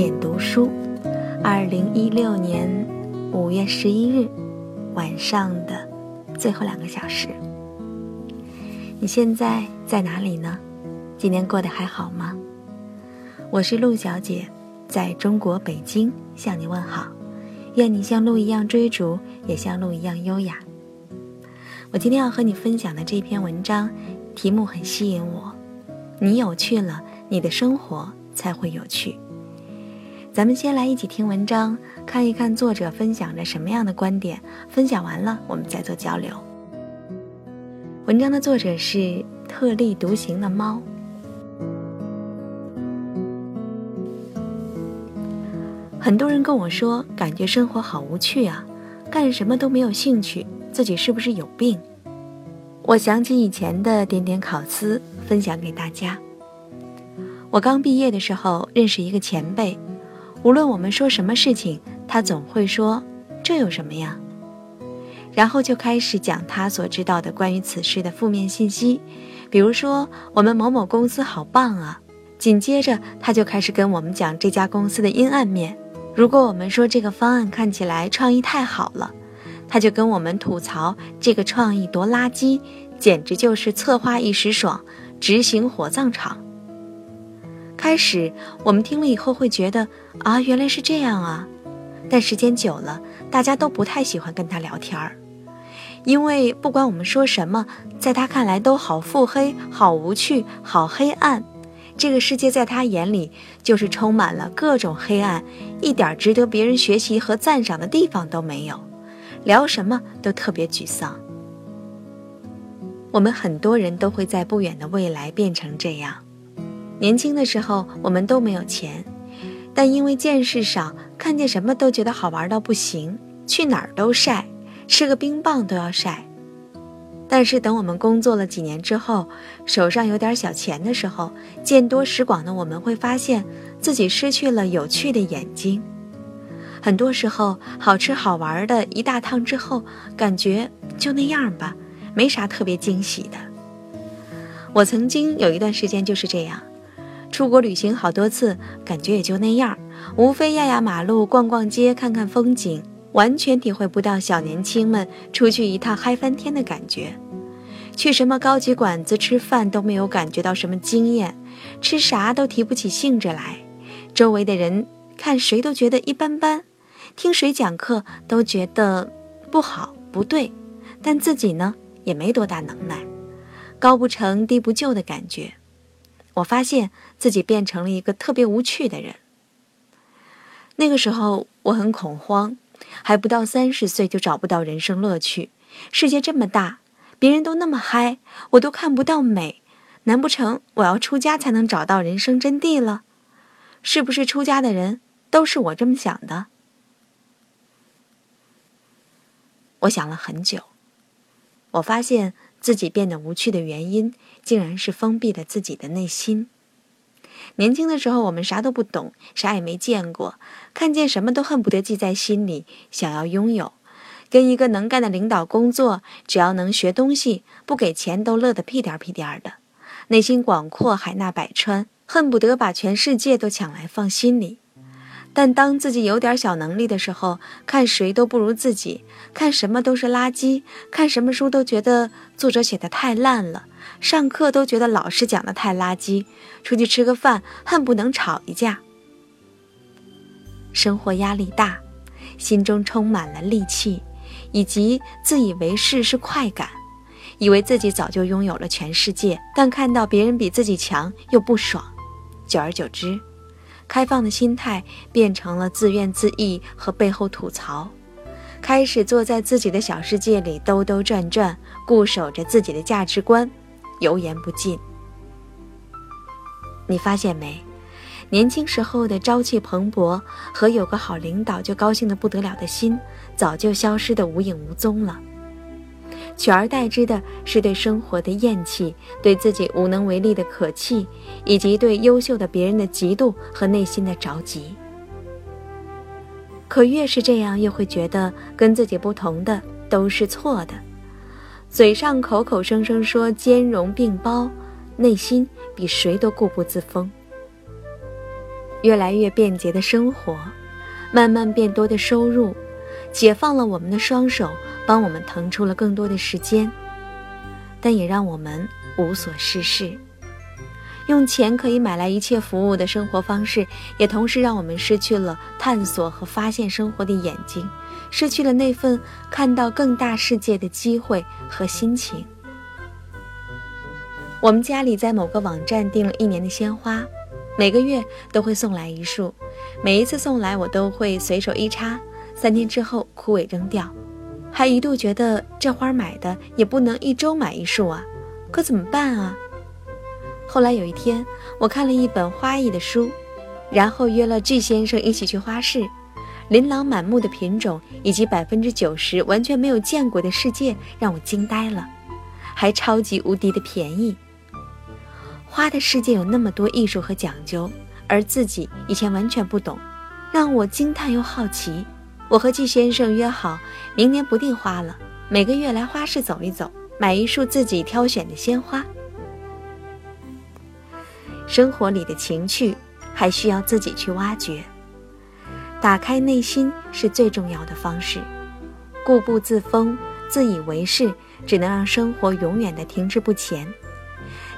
点读书，二零一六年五月十一日晚上的最后两个小时。你现在在哪里呢？今天过得还好吗？我是陆小姐，在中国北京向你问好。愿你像鹿一样追逐，也像鹿一样优雅。我今天要和你分享的这篇文章，题目很吸引我。你有趣了，你的生活才会有趣。咱们先来一起听文章，看一看作者分享着什么样的观点。分享完了，我们再做交流。文章的作者是特立独行的猫。很多人跟我说，感觉生活好无趣啊，干什么都没有兴趣，自己是不是有病？我想起以前的点点考思，分享给大家。我刚毕业的时候认识一个前辈，无论我们说什么事情，他总会说：“这有什么呀？”然后就开始讲他所知道的关于此事的负面信息，比如说我们某某公司好棒啊，紧接着他就开始跟我们讲这家公司的阴暗面。如果我们说这个方案看起来创意太好了，他就跟我们吐槽这个创意多垃圾，简直就是策划一时爽，执行火葬场。开始我们听了以后会觉得啊，原来是这样啊，但时间久了，大家都不太喜欢跟他聊天儿，因为不管我们说什么，在他看来都好腹黑、好无趣、好黑暗。这个世界在他眼里就是充满了各种黑暗，一点值得别人学习和赞赏的地方都没有，聊什么都特别沮丧。我们很多人都会在不远的未来变成这样。年轻的时候我们都没有钱，但因为见识少，看见什么都觉得好玩到不行，去哪儿都晒，吃个冰棒都要晒。但是等我们工作了几年之后，手上有点小钱的时候，见多识广的我们会发现自己失去了有趣的眼睛。很多时候，好吃好玩的一大趟之后，感觉就那样吧，没啥特别惊喜的。我曾经有一段时间就是这样，出国旅行好多次，感觉也就那样，无非压压马路、逛逛街、看看风景。完全体会不到小年轻们出去一趟嗨翻天的感觉，去什么高级馆子吃饭都没有感觉到什么惊艳，吃啥都提不起兴致来，周围的人看谁都觉得一般般，听谁讲课都觉得不好不对，但自己呢也没多大能耐，高不成低不就的感觉。我发现自己变成了一个特别无趣的人。那个时候我很恐慌。还不到三十岁就找不到人生乐趣，世界这么大，别人都那么嗨，我都看不到美，难不成我要出家才能找到人生真谛了？是不是出家的人都是我这么想的？我想了很久，我发现自己变得无趣的原因，竟然是封闭了自己的内心。年轻的时候，我们啥都不懂，啥也没见过，看见什么都恨不得记在心里，想要拥有。跟一个能干的领导工作，只要能学东西，不给钱都乐得屁颠屁颠的。内心广阔，海纳百川，恨不得把全世界都抢来放心里。但当自己有点小能力的时候，看谁都不如自己，看什么都是垃圾，看什么书都觉得作者写的太烂了，上课都觉得老师讲的太垃圾，出去吃个饭恨不能吵一架。生活压力大，心中充满了戾气，以及自以为是是快感，以为自己早就拥有了全世界，但看到别人比自己强又不爽，久而久之。开放的心态变成了自怨自艾和背后吐槽，开始坐在自己的小世界里兜兜转转，固守着自己的价值观，油盐不进。你发现没？年轻时候的朝气蓬勃和有个好领导就高兴的不得了的心，早就消失得无影无踪了。取而代之的是对生活的厌弃，对自己无能为力的可气，以及对优秀的别人的嫉妒和内心的着急。可越是这样，越会觉得跟自己不同的都是错的，嘴上口口声声说兼容并包，内心比谁都固步自封。越来越便捷的生活，慢慢变多的收入，解放了我们的双手，帮我们腾出了更多的时间，但也让我们无所事事。用钱可以买来一切服务的生活方式，也同时让我们失去了探索和发现生活的眼睛，失去了那份看到更大世界的机会和心情。我们家里在某个网站订了一年的鲜花，每个月都会送来一束，每一次送来我都会随手一插，三天之后枯萎扔掉，还一度觉得这花买的也不能一周买一束啊，可怎么办啊？后来有一天，我看了一本花艺的书，然后约了 G 先生一起去花市。琳琅满目的品种以及百分之九十完全没有见过的世界，让我惊呆了，还超级无敌的便宜。花的世界有那么多艺术和讲究，而自己以前完全不懂，让我惊叹又好奇。我和季先生约好，明年不订花了，每个月来花市走一走，买一束自己挑选的鲜花。生活里的情趣，还需要自己去挖掘。打开内心是最重要的方式。固步自封、自以为是，只能让生活永远的停滞不前。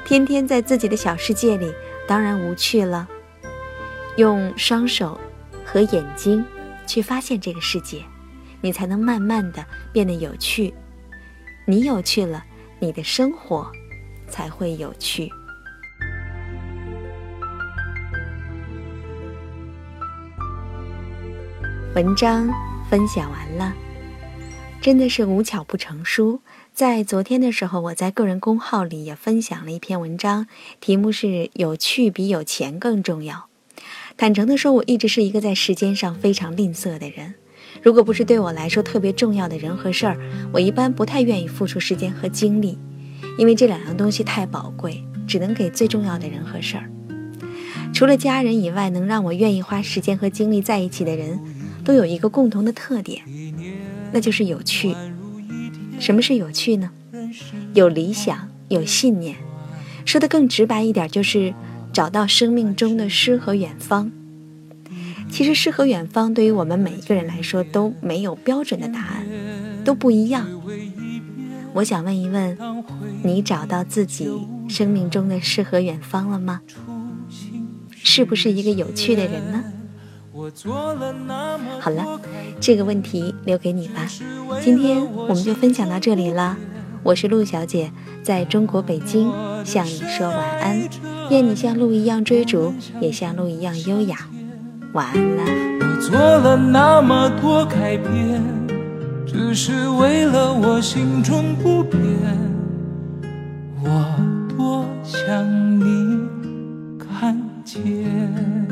天天在自己的小世界里，当然无趣了。用双手和眼睛去发现这个世界，你才能慢慢的变得有趣。你有趣了，你的生活才会有趣。文章分享完了，真的是无巧不成书。在昨天的时候，我在个人公号里也分享了一篇文章，题目是“有趣比有钱更重要”。坦诚的说，我一直是一个在时间上非常吝啬的人。如果不是对我来说特别重要的人和事儿，我一般不太愿意付出时间和精力，因为这两样东西太宝贵，只能给最重要的人和事儿。除了家人以外，能让我愿意花时间和精力在一起的人。都有一个共同的特点，那就是有趣。什么是有趣呢？有理想，有信念。说的更直白一点，就是找到生命中的诗和远方。其实诗和远方对于我们每一个人来说都没有标准的答案，都不一样。我想问一问，你找到自己生命中的诗和远方了吗？是不是一个有趣的人呢？好了，这个问题留给你吧。今天我们就分享到这里了。我是陆小姐，在中国北京向你说晚安。愿你像鹿一样追逐，也像鹿一样优雅。晚安了。我做了那么多改变，只是为了我心中不变。我多想你看见。